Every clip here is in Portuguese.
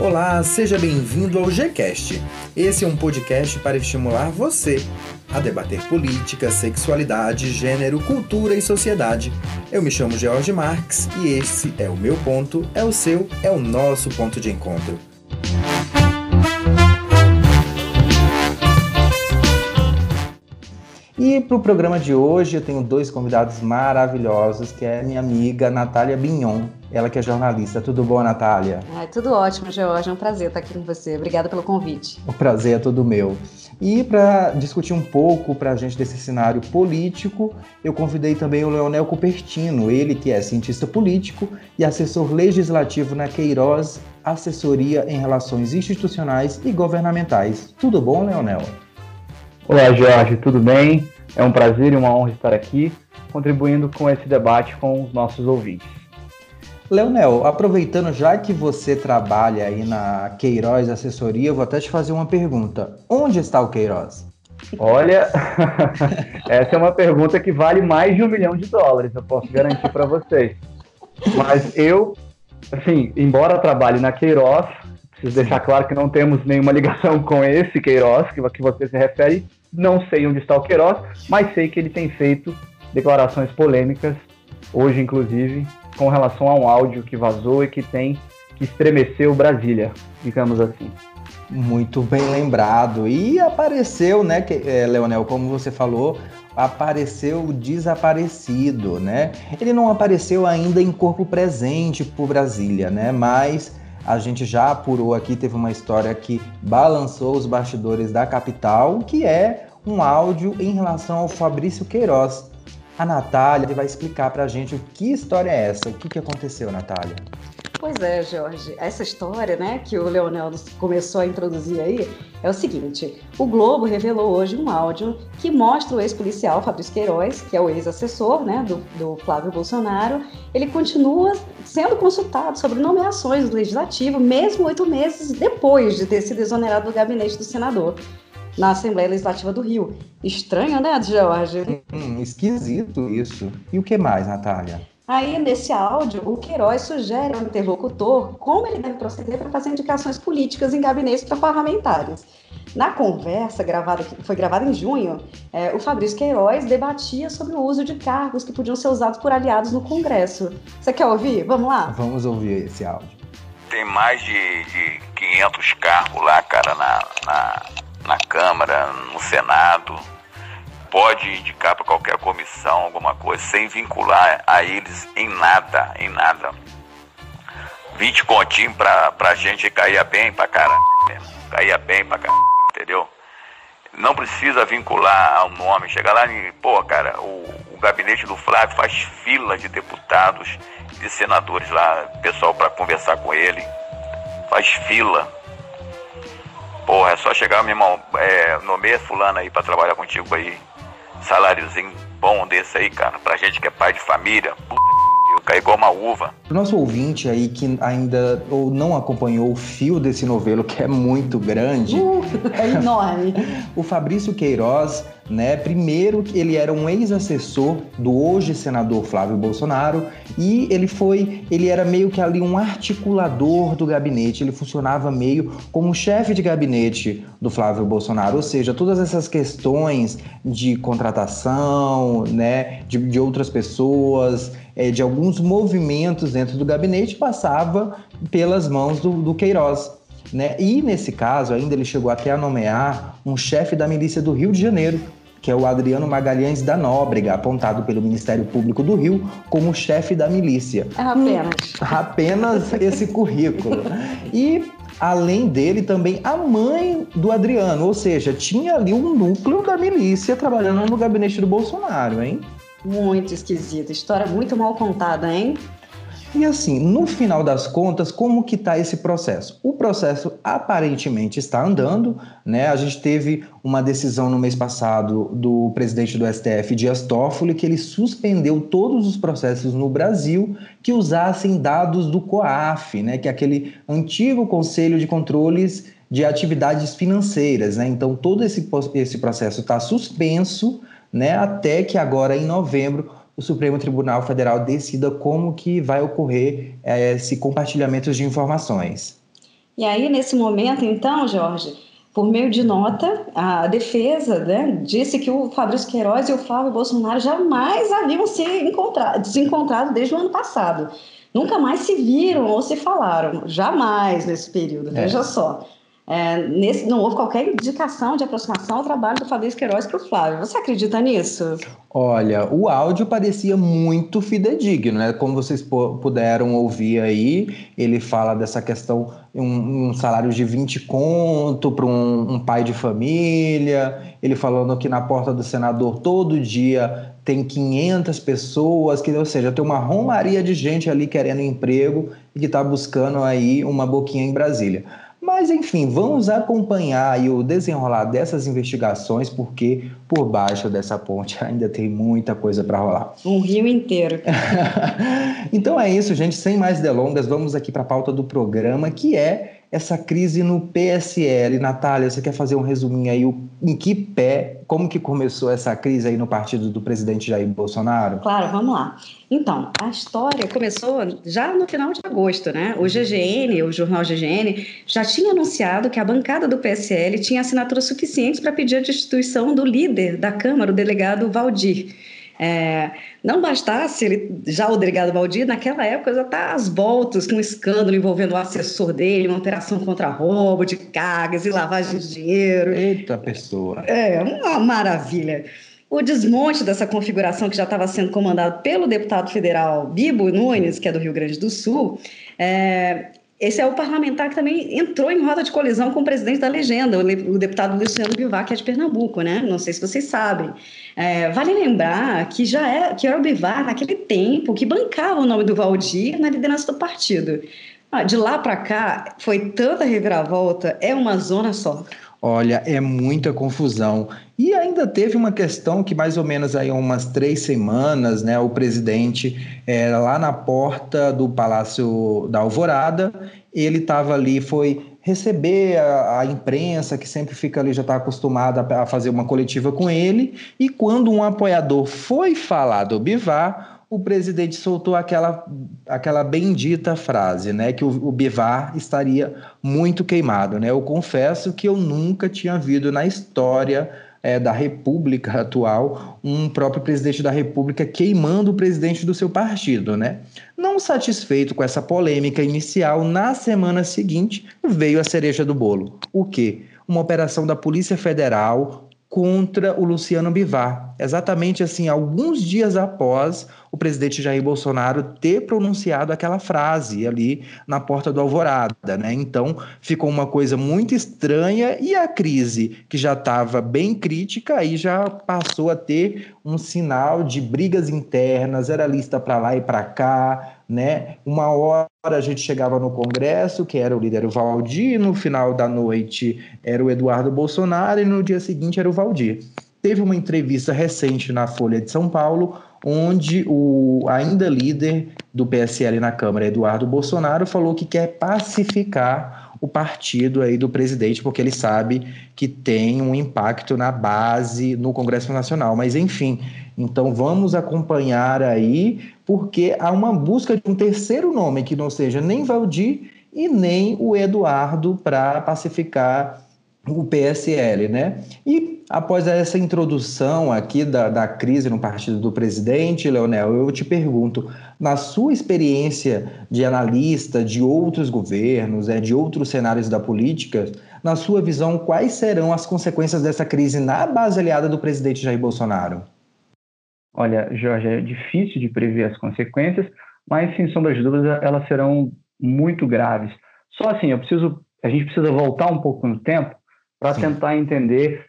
Olá, seja bem-vindo ao Gcast. Esse é um podcast para estimular você a debater política, sexualidade, gênero, cultura e sociedade. Eu me chamo George Marx e esse é o meu ponto, é o seu, é o nosso ponto de encontro. E para o programa de hoje eu tenho dois convidados maravilhosos, que é minha amiga Natália Bignon, ela que é jornalista. Tudo bom, Natália? Ai, tudo ótimo, George. É um prazer estar aqui com você. Obrigada pelo convite. O prazer é todo meu. E para discutir um pouco para a gente desse cenário político, eu convidei também o Leonel Cupertino, ele que é cientista político e assessor legislativo na Queiroz Assessoria em Relações Institucionais e Governamentais. Tudo bom, Leonel? Olá, Jorge, tudo bem? É um prazer e uma honra estar aqui, contribuindo com esse debate com os nossos ouvintes. Leonel, aproveitando já que você trabalha aí na Queiroz Assessoria, eu vou até te fazer uma pergunta. Onde está o Queiroz? Olha, essa é uma pergunta que vale mais de um milhão de dólares, eu posso garantir para vocês. Mas eu, assim, embora trabalhe na Queiroz, preciso deixar claro que não temos nenhuma ligação com esse Queiroz que, que você se refere, não sei onde está o Queiroz, mas sei que ele tem feito declarações polêmicas, hoje inclusive, com relação a um áudio que vazou e que tem que estremeceu Brasília, digamos assim. Muito bem lembrado. E apareceu, né, que, é, Leonel, como você falou, apareceu desaparecido, né? Ele não apareceu ainda em corpo presente por Brasília, né? Mas a gente já apurou aqui, teve uma história que balançou os bastidores da capital, que é um áudio em relação ao Fabrício Queiroz. A Natália vai explicar para a gente o que história é essa, o que, que aconteceu, Natália. Pois é, Jorge. Essa história, né, que o Leonel começou a introduzir aí, é o seguinte: o Globo revelou hoje um áudio que mostra o ex-policial Fabrício Queiroz, que é o ex-assessor, né, do, do Flávio Bolsonaro. Ele continua sendo consultado sobre nomeações do legislativo, mesmo oito meses depois de ter sido exonerado do gabinete do senador na Assembleia Legislativa do Rio. Estranho, né, Jorge? Hum, esquisito isso. E o que mais, Natália? Aí, nesse áudio, o Queiroz sugere ao interlocutor como ele deve proceder para fazer indicações políticas em gabinetes para parlamentares. Na conversa, gravada, que foi gravada em junho, é, o Fabrício Queiroz debatia sobre o uso de cargos que podiam ser usados por aliados no Congresso. Você quer ouvir? Vamos lá? Vamos ouvir esse áudio. Tem mais de, de 500 cargos lá, cara, na, na, na Câmara, no Senado pode indicar para qualquer comissão alguma coisa sem vincular a eles em nada, em nada. 20 continhos pra, pra gente cair bem pra caralho, caía bem pra caralho, entendeu? Não precisa vincular ao nome, chega lá e, pô, cara, o, o gabinete do Flávio faz fila de deputados, de senadores lá, pessoal para conversar com ele, faz fila. Porra, é só chegar, meu irmão, é, nomeia fulano aí para trabalhar contigo aí saláriozinho bom desse aí, cara, pra gente que é pai de família, puta eu caí igual uma uva. O nosso ouvinte aí que ainda ou não acompanhou o fio desse novelo, que é muito grande. Uh, é enorme. o Fabrício Queiroz né? Primeiro, ele era um ex-assessor do hoje senador Flávio Bolsonaro e ele foi, ele era meio que ali um articulador do gabinete, ele funcionava meio como chefe de gabinete do Flávio Bolsonaro, ou seja, todas essas questões de contratação, né, de, de outras pessoas, é, de alguns movimentos dentro do gabinete passava pelas mãos do, do Queiroz. Né? E nesse caso, ainda ele chegou até a nomear um chefe da milícia do Rio de Janeiro, que é o Adriano Magalhães da Nóbrega, apontado pelo Ministério Público do Rio como chefe da milícia. É apenas. Apenas esse currículo. E além dele também a mãe do Adriano, ou seja, tinha ali um núcleo da milícia trabalhando no gabinete do Bolsonaro, hein? Muito esquisita, história muito mal contada, hein? E assim, no final das contas, como que está esse processo? O processo aparentemente está andando, né? A gente teve uma decisão no mês passado do presidente do STF, Dias Toffoli, que ele suspendeu todos os processos no Brasil que usassem dados do COAF, né? Que é aquele antigo Conselho de Controles de Atividades Financeiras, né? Então todo esse, esse processo está suspenso, né? Até que agora em novembro o Supremo Tribunal Federal decida como que vai ocorrer é, esse compartilhamento de informações. E aí, nesse momento, então, Jorge, por meio de nota, a defesa né, disse que o Fabrício Queiroz e o Flávio Bolsonaro jamais haviam se encontrado, se encontrado desde o ano passado. Nunca mais se viram ou se falaram, jamais nesse período, é. veja só. É, nesse, não houve qualquer indicação de aproximação ao trabalho do Fabrício Queiroz para o Flávio. Você acredita nisso? Olha, o áudio parecia muito fidedigno, né? Como vocês puderam ouvir aí, ele fala dessa questão, um, um salário de 20 conto para um, um pai de família, ele falando que na porta do senador todo dia tem 500 pessoas, que, ou seja, tem uma romaria de gente ali querendo emprego e que está buscando aí uma boquinha em Brasília. Mas, enfim, vamos acompanhar o desenrolar dessas investigações, porque por baixo dessa ponte ainda tem muita coisa para rolar. Um rio inteiro. então é isso, gente. Sem mais delongas, vamos aqui para a pauta do programa, que é essa crise no PSL. Natália, você quer fazer um resuminho aí? Em que pé, como que começou essa crise aí no partido do presidente Jair Bolsonaro? Claro, vamos lá. Então, a história começou já no final de agosto, né? O GGN, o jornal GGN, já tinha anunciado que a bancada do PSL tinha assinaturas suficientes para pedir a destituição do líder da Câmara, o delegado Valdir. É, não bastasse ele, já o delegado Valdir, naquela época já está às voltas com um escândalo envolvendo o assessor dele, uma operação contra roubo de cargas e lavagem de dinheiro. Eita pessoa! É, uma maravilha. O desmonte dessa configuração que já estava sendo comandado pelo deputado federal Bibo Nunes, que é do Rio Grande do Sul, é, esse é o parlamentar que também entrou em roda de colisão com o presidente da legenda, o, deputado Luciano Bivar, que é de Pernambuco, né? Não sei se vocês sabem. É, vale lembrar que já é, que era o Bivar, naquele tempo, que bancava o nome do Valdir na liderança do partido. Ah, de lá para cá, foi tanta reviravolta, é uma zona só. Olha, é muita confusão. E ainda teve uma questão que mais ou menos aí umas três semanas, né, o presidente é, lá na porta do Palácio da Alvorada, ele estava ali, foi receber a, a, imprensa que sempre fica ali, já está acostumada a fazer uma coletiva com ele, e quando um apoiador foi falar do Bivar, o presidente soltou aquela, aquela bendita frase, né, que o, o Bivar estaria muito queimado, né? Eu confesso que eu nunca tinha visto na história é, da República atual um próprio presidente da República queimando o presidente do seu partido, né? Não satisfeito com essa polêmica inicial, na semana seguinte veio a cereja do bolo. O quê? Uma operação da Polícia Federal contra o Luciano Bivar. Exatamente assim, alguns dias após o presidente Jair Bolsonaro ter pronunciado aquela frase ali na porta do Alvorada, né? Então ficou uma coisa muito estranha e a crise, que já estava bem crítica, aí já passou a ter um sinal de brigas internas, era lista para lá e para cá, né? Uma hora a gente chegava no Congresso, que era o líder Valdir, no final da noite era o Eduardo Bolsonaro e no dia seguinte era o Valdir. Teve uma entrevista recente na Folha de São Paulo, onde o ainda líder do PSL na Câmara, Eduardo Bolsonaro, falou que quer pacificar o partido aí do presidente, porque ele sabe que tem um impacto na base no Congresso Nacional. Mas enfim, então vamos acompanhar aí, porque há uma busca de um terceiro nome que não seja nem Valdir e nem o Eduardo para pacificar o PSL, né? E após essa introdução aqui da, da crise no partido do presidente, Leonel, eu te pergunto, na sua experiência de analista de outros governos, é, de outros cenários da política, na sua visão, quais serão as consequências dessa crise na base aliada do presidente Jair Bolsonaro? Olha, Jorge, é difícil de prever as consequências, mas sem sombra de dúvida elas serão muito graves. Só assim, eu preciso, a gente precisa voltar um pouco no tempo para tentar entender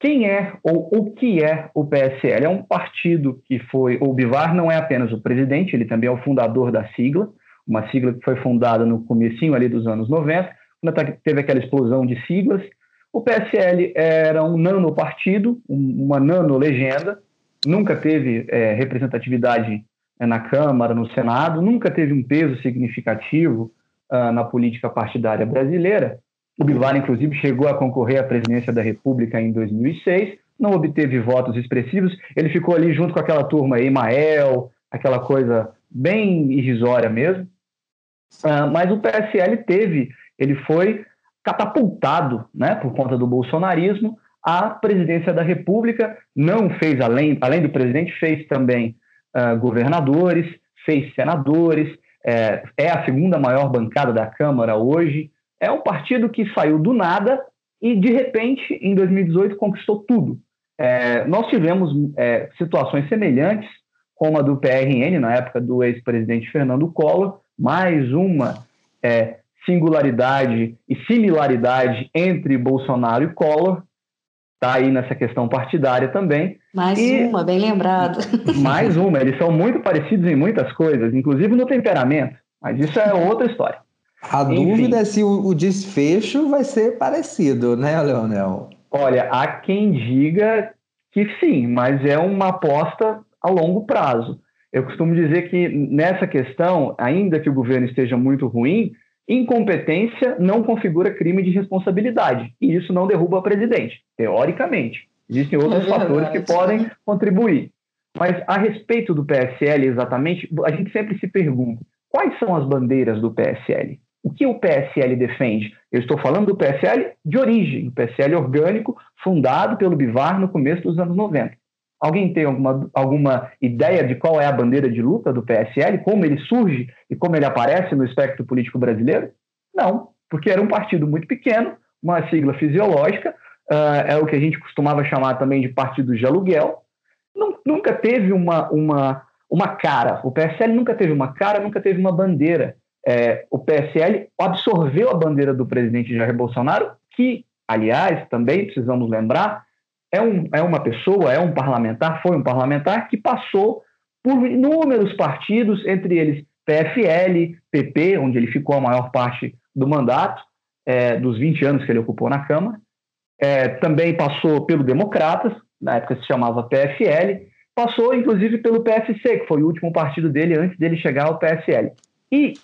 quem é ou o que é o PSL. É um partido que foi, o Bivar não é apenas o presidente, ele também é o fundador da sigla, uma sigla que foi fundada no comecinho ali dos anos 90, quando teve aquela explosão de siglas. O PSL era um nano-partido, uma nano-legenda, nunca teve é, representatividade é, na Câmara, no Senado, nunca teve um peso significativo uh, na política partidária brasileira. O Bivar, inclusive, chegou a concorrer à presidência da República em 2006, não obteve votos expressivos, ele ficou ali junto com aquela turma Emael, aquela coisa bem irrisória mesmo. Uh, mas o PSL teve Ele foi catapultado, né, por conta do bolsonarismo, à presidência da República. Não fez além, além do presidente, fez também uh, governadores, fez senadores. É, é a segunda maior bancada da Câmara hoje. É um partido que saiu do nada e de repente, em 2018, conquistou tudo. É, nós tivemos é, situações semelhantes, como a do PRN, na época do ex-presidente Fernando Collor, mais uma é, singularidade e similaridade entre Bolsonaro e Collor, está aí nessa questão partidária também. Mais e, uma, bem lembrado. Mais uma, eles são muito parecidos em muitas coisas, inclusive no temperamento, mas isso é outra história. A Enfim, dúvida é se o, o desfecho vai ser parecido, né, Leonel? Olha, há quem diga que sim, mas é uma aposta a longo prazo. Eu costumo dizer que nessa questão, ainda que o governo esteja muito ruim, incompetência não configura crime de responsabilidade. E isso não derruba o presidente, teoricamente. Existem outros é fatores que podem contribuir. Mas a respeito do PSL exatamente, a gente sempre se pergunta: quais são as bandeiras do PSL? O que o PSL defende? Eu estou falando do PSL de origem, o PSL orgânico, fundado pelo Bivar no começo dos anos 90. Alguém tem alguma, alguma ideia de qual é a bandeira de luta do PSL, como ele surge e como ele aparece no espectro político brasileiro? Não, porque era um partido muito pequeno, uma sigla fisiológica, uh, é o que a gente costumava chamar também de partido de aluguel. Nunca teve uma, uma, uma cara, o PSL nunca teve uma cara, nunca teve uma bandeira é, o PSL absorveu a bandeira do presidente Jair Bolsonaro, que, aliás, também precisamos lembrar, é, um, é uma pessoa, é um parlamentar, foi um parlamentar que passou por inúmeros partidos, entre eles PFL, PP, onde ele ficou a maior parte do mandato, é, dos 20 anos que ele ocupou na Câmara. É, também passou pelo Democratas, na época se chamava PFL, passou inclusive pelo PSC, que foi o último partido dele antes dele chegar ao PSL. E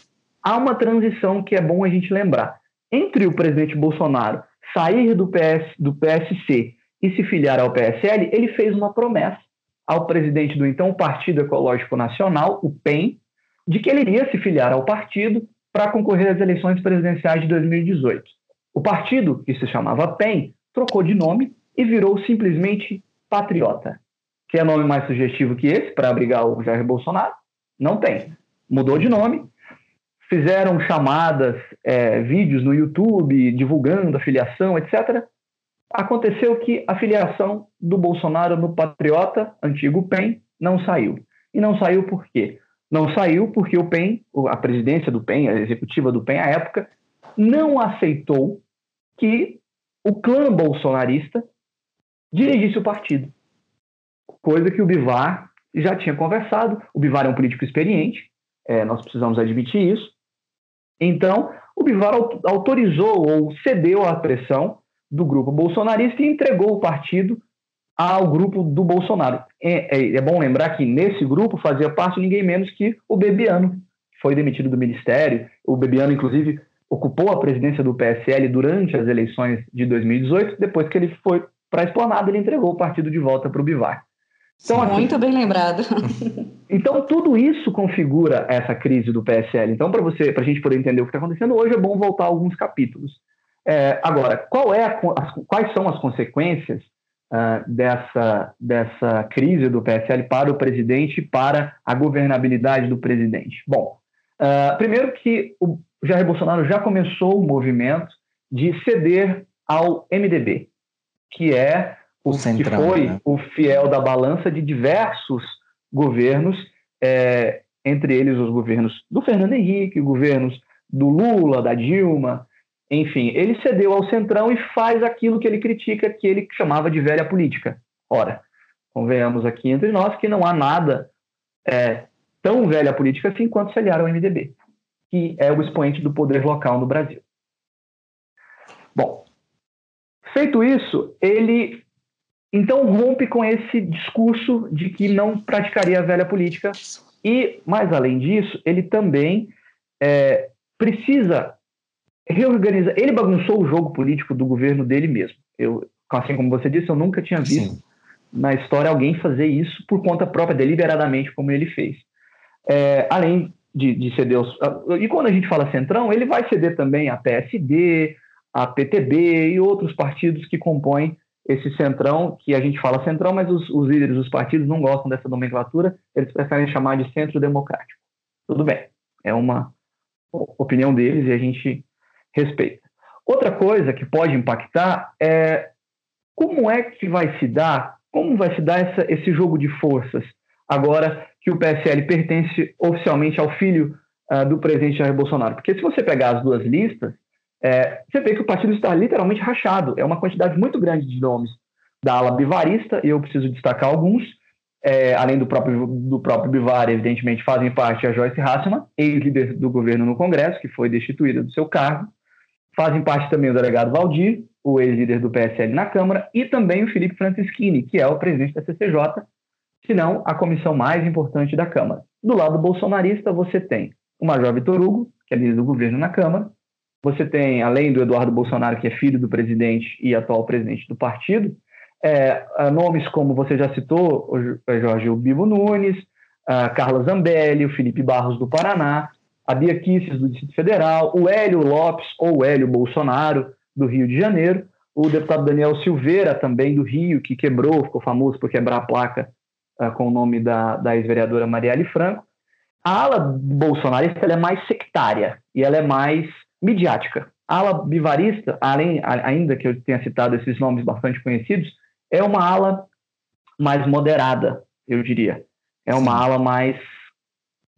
há uma transição que é bom a gente lembrar. Entre o presidente Bolsonaro sair do, PS, do PSC e se filiar ao PSL, ele fez uma promessa ao presidente do então Partido Ecológico Nacional, o PEN, de que ele iria se filiar ao partido para concorrer às eleições presidenciais de 2018. O partido, que se chamava PEN, trocou de nome e virou simplesmente Patriota. Que é nome mais sugestivo que esse para abrigar o Jair Bolsonaro? Não tem. Mudou de nome fizeram chamadas, é, vídeos no YouTube divulgando a filiação, etc. Aconteceu que a filiação do Bolsonaro no Patriota, antigo PEN, não saiu. E não saiu por quê? Não saiu porque o PEN, a presidência do PEN, a executiva do PEN à época, não aceitou que o clã bolsonarista dirigisse o partido. Coisa que o Bivar já tinha conversado. O Bivar é um político experiente, é, nós precisamos admitir isso. Então, o Bivar autorizou ou cedeu à pressão do grupo bolsonarista e entregou o partido ao grupo do Bolsonaro. É, é, é, bom lembrar que nesse grupo fazia parte ninguém menos que o Bebiano, que foi demitido do ministério. O Bebiano, inclusive, ocupou a presidência do PSL durante as eleições de 2018. Depois que ele foi para a esplanada, ele entregou o partido de volta para o Bivar. Então, assim, Muito bem lembrado. Então, tudo isso configura essa crise do PSL. Então, para você, para a gente poder entender o que está acontecendo hoje, é bom voltar a alguns capítulos. É, agora, qual é a, as, quais são as consequências uh, dessa, dessa crise do PSL para o presidente, para a governabilidade do presidente? Bom, uh, primeiro que o Jair Bolsonaro já começou o movimento de ceder ao MDB, que é o, que foi né? o fiel da balança de diversos governos, é, entre eles os governos do Fernando Henrique, governos do Lula, da Dilma, enfim, ele cedeu ao centrão e faz aquilo que ele critica, que ele chamava de velha política. Ora, convenhamos aqui entre nós que não há nada é, tão velha política assim quanto se aliar ao MDB, que é o expoente do poder local no Brasil. Bom, feito isso, ele então rompe com esse discurso de que não praticaria a velha política e, mais além disso, ele também é, precisa reorganizar. Ele bagunçou o jogo político do governo dele mesmo. Eu, assim como você disse, eu nunca tinha visto Sim. na história alguém fazer isso por conta própria, deliberadamente, como ele fez. É, além de, de ceder os. E quando a gente fala centrão, ele vai ceder também a PSD, a PTB e outros partidos que compõem esse centrão, que a gente fala centrão, mas os, os líderes dos partidos não gostam dessa nomenclatura, eles preferem chamar de centro democrático. Tudo bem, é uma opinião deles e a gente respeita. Outra coisa que pode impactar é como é que vai se dar, como vai se dar essa, esse jogo de forças agora que o PSL pertence oficialmente ao filho uh, do presidente Jair Bolsonaro. Porque se você pegar as duas listas, é, você vê que o partido está literalmente rachado. É uma quantidade muito grande de nomes da ala bivarista, e eu preciso destacar alguns, é, além do próprio, do próprio Bivar, evidentemente, fazem parte a Joyce Hasselman, ex-líder do governo no Congresso, que foi destituída do seu cargo. Fazem parte também o delegado Valdir, o ex-líder do PSL na Câmara, e também o Felipe Francischini, que é o presidente da CCJ, se não a comissão mais importante da Câmara. Do lado bolsonarista, você tem o Major Vitor Hugo, que é líder do governo na Câmara, você tem, além do Eduardo Bolsonaro, que é filho do presidente e atual presidente do partido, é, nomes como você já citou, o Jorge Bibo Nunes, a Carla Zambelli, o Felipe Barros do Paraná, a Bia Kisses do Distrito Federal, o Hélio Lopes ou Hélio Bolsonaro do Rio de Janeiro, o deputado Daniel Silveira também do Rio, que quebrou, ficou famoso por quebrar a placa uh, com o nome da, da ex-vereadora Marielle Franco. A ala bolsonarista é mais sectária e ela é mais midiática. A ala bivarista, além, ainda que eu tenha citado esses nomes bastante conhecidos, é uma ala mais moderada, eu diria. É uma ala mais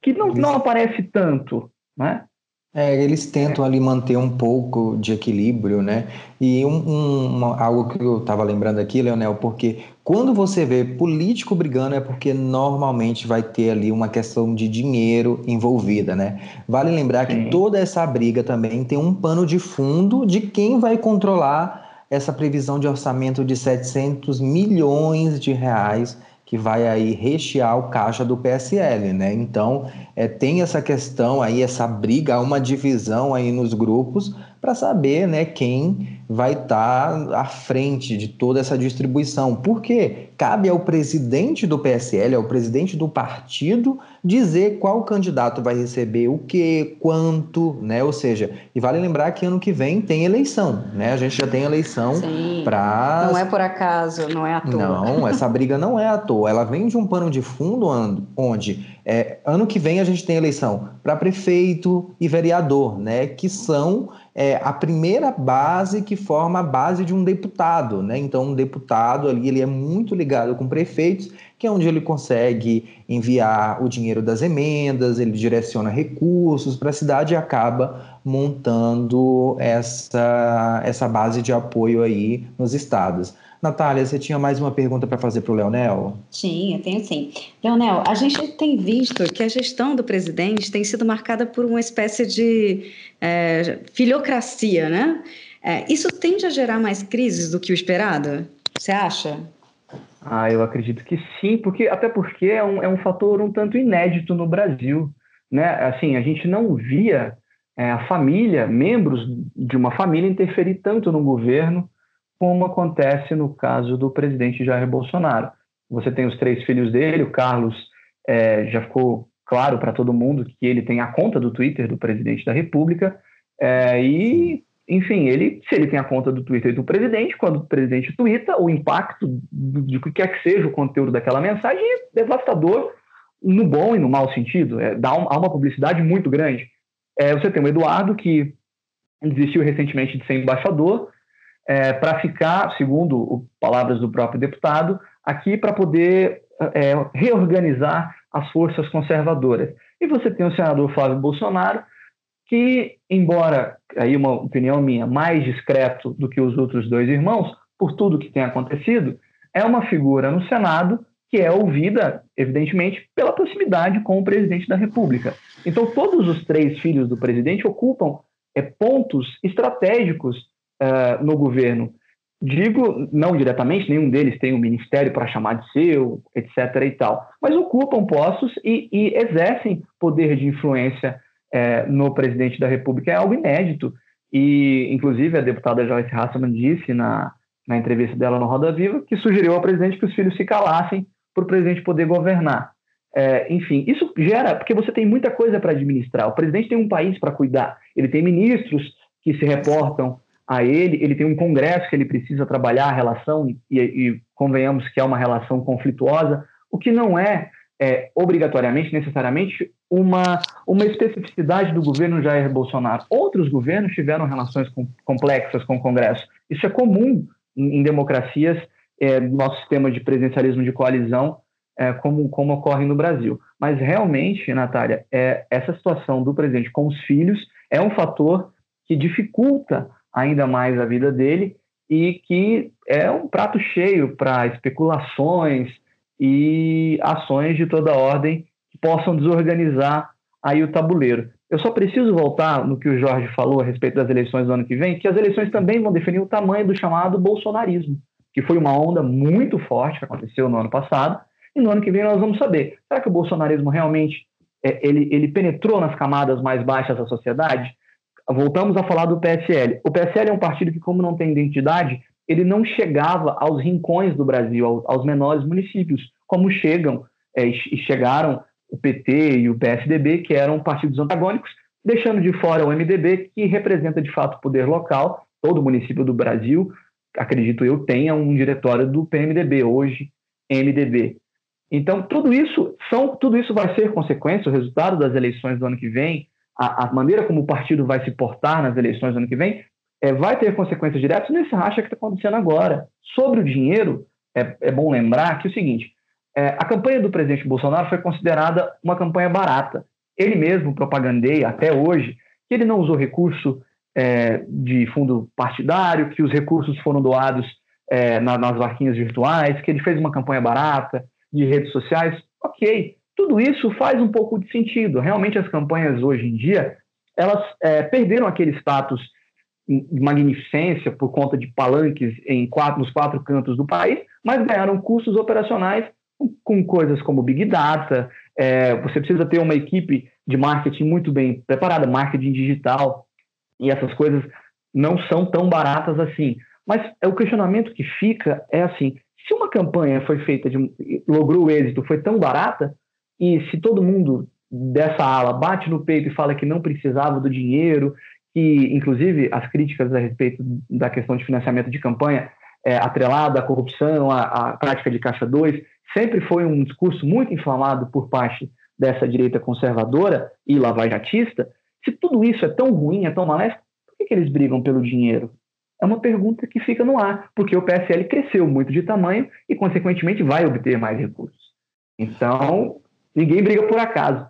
que não, não aparece tanto, né? É, eles tentam ali manter um pouco de equilíbrio, né? E um, um, uma, algo que eu estava lembrando aqui, Leonel, porque quando você vê político brigando é porque normalmente vai ter ali uma questão de dinheiro envolvida, né? Vale lembrar Sim. que toda essa briga também tem um pano de fundo de quem vai controlar essa previsão de orçamento de 700 milhões de reais que vai aí rechear o caixa do PSL, né? Então, é, tem essa questão aí, essa briga, uma divisão aí nos grupos para saber, né, quem vai estar tá à frente de toda essa distribuição. Porque cabe ao presidente do PSL, ao presidente do partido, dizer qual candidato vai receber o que, quanto, né? Ou seja, e vale lembrar que ano que vem tem eleição, né? A gente já tem eleição para. Não é por acaso, não é à toa. Não, essa briga não é à toa. Ela vem de um pano de fundo onde é, ano que vem a gente tem eleição para prefeito e vereador, né? Que são é, a primeira base que forma a base de um deputado, né? Então, um deputado ali ele é muito ligado com prefeitos, que é onde ele consegue enviar o dinheiro das emendas, ele direciona recursos para a cidade e acaba montando essa, essa base de apoio aí nos estados. Natália, você tinha mais uma pergunta para fazer para o Leonel? Sim, eu tenho sim. Leonel, a gente tem visto que a gestão do presidente tem sido marcada por uma espécie de é, filocracia, né? É, isso tende a gerar mais crises do que o esperado? Você acha? Ah, eu acredito que sim, porque até porque é um, é um fator um tanto inédito no Brasil, né? Assim, a gente não via é, a família, membros de uma família interferir tanto no governo como acontece no caso do presidente Jair Bolsonaro. Você tem os três filhos dele, o Carlos é, já ficou claro para todo mundo que ele tem a conta do Twitter do presidente da República, é, e, enfim, ele, se ele tem a conta do Twitter do presidente, quando o presidente twitta, o impacto de que quer que seja o conteúdo daquela mensagem é devastador no bom e no mau sentido, é, dá um, há uma publicidade muito grande. É, você tem o Eduardo, que desistiu recentemente de ser embaixador, é, para ficar, segundo o, palavras do próprio deputado, aqui para poder é, reorganizar as forças conservadoras. E você tem o senador Flávio Bolsonaro, que, embora, aí uma opinião minha, mais discreto do que os outros dois irmãos, por tudo que tem acontecido, é uma figura no Senado que é ouvida, evidentemente, pela proximidade com o presidente da República. Então, todos os três filhos do presidente ocupam é, pontos estratégicos uh, no governo. Digo, não diretamente, nenhum deles tem um ministério para chamar de seu, etc. e tal, mas ocupam postos e, e exercem poder de influência uh, no presidente da República. É algo inédito. E, inclusive, a deputada Joyce Hasselman disse na, na entrevista dela no Roda Viva que sugeriu ao presidente que os filhos se calassem para o presidente poder governar. É, enfim, isso gera, porque você tem muita coisa para administrar. O presidente tem um país para cuidar, ele tem ministros que se reportam a ele, ele tem um congresso que ele precisa trabalhar a relação, e, e convenhamos que é uma relação conflituosa, o que não é, é, obrigatoriamente, necessariamente, uma, uma especificidade do governo Jair Bolsonaro. Outros governos tiveram relações com, complexas com o Congresso. Isso é comum em, em democracias, é, nosso sistema de presidencialismo de coalizão, é, como, como ocorre no Brasil. Mas realmente, Natália, é, essa situação do presidente com os filhos é um fator que dificulta ainda mais a vida dele e que é um prato cheio para especulações e ações de toda ordem que possam desorganizar aí o tabuleiro. Eu só preciso voltar no que o Jorge falou a respeito das eleições do ano que vem, que as eleições também vão definir o tamanho do chamado bolsonarismo, que foi uma onda muito forte que aconteceu no ano passado, e no ano que vem nós vamos saber, será que o bolsonarismo realmente é, ele, ele penetrou nas camadas mais baixas da sociedade? Voltamos a falar do PSL. O PSL é um partido que, como não tem identidade, ele não chegava aos rincões do Brasil, aos, aos menores municípios, como chegam é, e chegaram o PT e o PSDB, que eram partidos antagônicos, deixando de fora o MDB, que representa de fato o poder local. Todo município do Brasil, acredito eu, tenha um diretório do PMDB, hoje MDB. Então, tudo isso são, tudo isso vai ser consequência, o resultado das eleições do ano que vem, a, a maneira como o partido vai se portar nas eleições do ano que vem, é, vai ter consequências diretas nesse racha que está acontecendo agora. Sobre o dinheiro, é, é bom lembrar que é o seguinte: é, a campanha do presidente Bolsonaro foi considerada uma campanha barata. Ele mesmo propagandeia até hoje que ele não usou recurso é, de fundo partidário, que os recursos foram doados é, na, nas vaquinhas virtuais, que ele fez uma campanha barata de redes sociais. Ok, tudo isso faz um pouco de sentido. Realmente as campanhas hoje em dia elas é, perderam aquele status de magnificência por conta de palanques em quatro, nos quatro cantos do país, mas ganharam custos operacionais com coisas como Big Data, é, você precisa ter uma equipe de marketing muito bem preparada, marketing digital, e essas coisas não são tão baratas assim. Mas é, o questionamento que fica é assim: se uma campanha foi feita, de, logrou êxito, foi tão barata, e se todo mundo dessa ala bate no peito e fala que não precisava do dinheiro, que inclusive as críticas a respeito da questão de financiamento de campanha é, atrelada à corrupção, à, prática de caixa 2, sempre foi um discurso muito inflamado por parte dessa direita conservadora e lavajatista, se tudo isso é tão ruim, é tão maléfico, por que, que eles brigam pelo dinheiro? É uma pergunta que fica no ar, porque o PSL cresceu muito de tamanho e, consequentemente, vai obter mais recursos. Então, ninguém briga por acaso.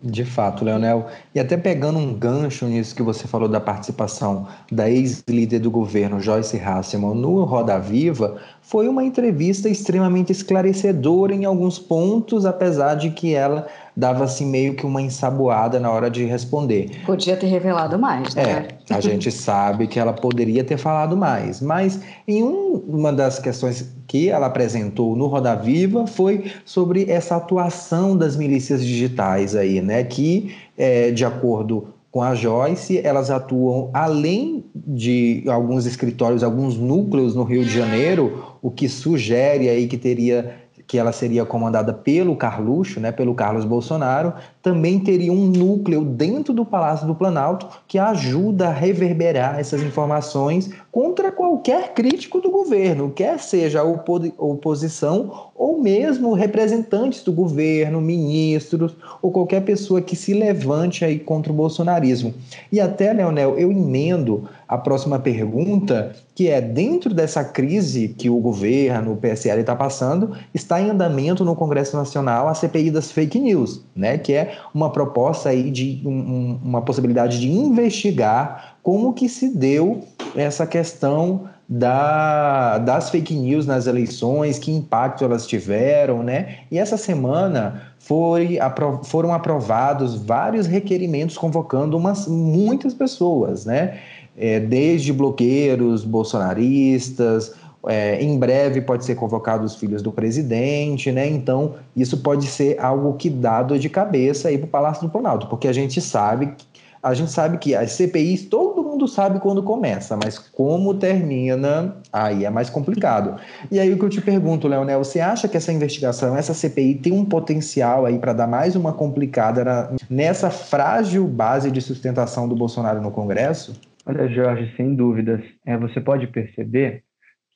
De fato, Leonel. E até pegando um gancho nisso que você falou da participação da ex-líder do governo, Joyce Hasselman, no Roda Viva, foi uma entrevista extremamente esclarecedora em alguns pontos, apesar de que ela dava assim meio que uma ensaboada na hora de responder. Podia ter revelado mais, né? É, a gente sabe que ela poderia ter falado mais, mas em um, uma das questões que ela apresentou no Roda Viva foi sobre essa atuação das milícias digitais aí, né? Que, é, de acordo com a Joyce, elas atuam além de alguns escritórios, alguns núcleos no Rio de Janeiro, o que sugere aí que teria que ela seria comandada pelo Carluxo, né, pelo Carlos Bolsonaro, também teria um núcleo dentro do Palácio do Planalto que ajuda a reverberar essas informações contra qualquer crítico do governo, quer seja a oposição ou mesmo representantes do governo, ministros ou qualquer pessoa que se levante aí contra o bolsonarismo. E até, Leonel, eu emendo a próxima pergunta, que é dentro dessa crise que o governo, o PSL está passando, está em andamento no Congresso Nacional a CPI das fake news, né? Que é uma proposta aí de um, uma possibilidade de investigar como que se deu essa questão da, das fake news nas eleições, que impacto elas tiveram, né? E essa semana foi, foram aprovados vários requerimentos convocando umas, muitas pessoas, né? É, desde bloqueiros bolsonaristas, é, em breve pode ser convocado os filhos do presidente, né? Então, isso pode ser algo que dá dor de cabeça aí para o Palácio do Planalto, porque a gente sabe a gente sabe que as CPIs, todo mundo sabe quando começa, mas como termina, aí é mais complicado. E aí o que eu te pergunto, Leonel, você acha que essa investigação, essa CPI tem um potencial aí para dar mais uma complicada na, nessa frágil base de sustentação do Bolsonaro no Congresso? Olha, Jorge, sem dúvidas. É, você pode perceber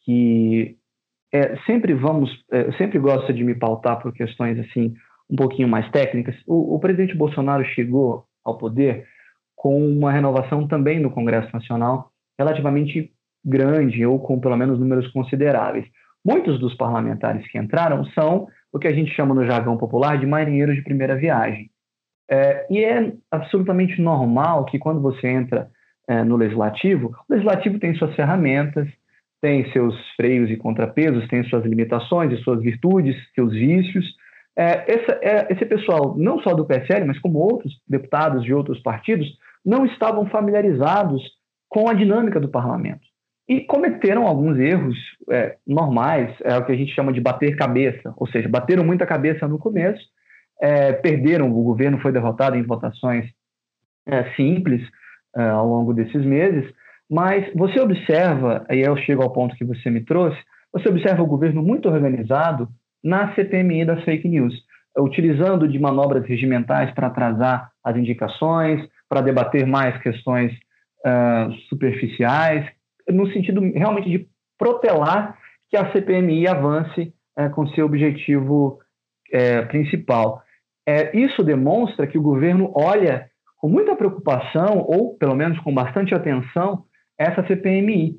que é, sempre vamos, é, sempre gosto de me pautar por questões assim um pouquinho mais técnicas. O, o presidente Bolsonaro chegou ao poder com uma renovação também no Congresso Nacional relativamente grande ou com pelo menos números consideráveis. Muitos dos parlamentares que entraram são o que a gente chama no jargão popular de marinheiros de primeira viagem. É, e é absolutamente normal que quando você entra é, no legislativo, o legislativo tem suas ferramentas, tem seus freios e contrapesos, tem suas limitações e suas virtudes, seus vícios. É, essa, é, esse pessoal, não só do PSL, mas como outros deputados de outros partidos, não estavam familiarizados com a dinâmica do parlamento. E cometeram alguns erros é, normais, é o que a gente chama de bater cabeça, ou seja, bateram muita cabeça no começo, é, perderam, o governo foi derrotado em votações é, simples é, ao longo desses meses, mas você observa, aí eu chego ao ponto que você me trouxe, você observa o governo muito organizado na CPMI das fake news, utilizando de manobras regimentais para atrasar as indicações, para debater mais questões uh, superficiais, no sentido realmente de protelar que a CPMI avance uh, com seu objetivo uh, principal. É, isso demonstra que o governo olha com muita preocupação, ou pelo menos com bastante atenção, essa CPMI.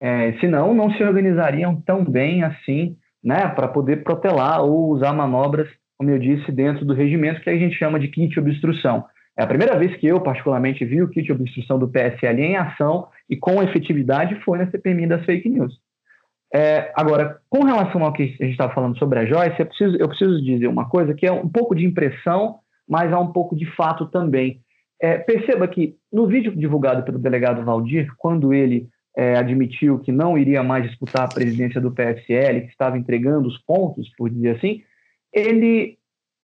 É, senão, não se organizariam tão bem assim né, para poder protelar ou usar manobras, como eu disse, dentro do regimento que a gente chama de kit obstrução. É a primeira vez que eu, particularmente, vi o kit obstrução do PSL em ação e com efetividade foi na CPMI das fake news. É, agora, com relação ao que a gente estava falando sobre a Joyce, eu preciso, eu preciso dizer uma coisa que é um pouco de impressão, mas há um pouco de fato também. É, perceba que no vídeo divulgado pelo delegado Valdir, quando ele é, admitiu que não iria mais disputar a presidência do PSL, que estava entregando os pontos, por dizer assim, ele,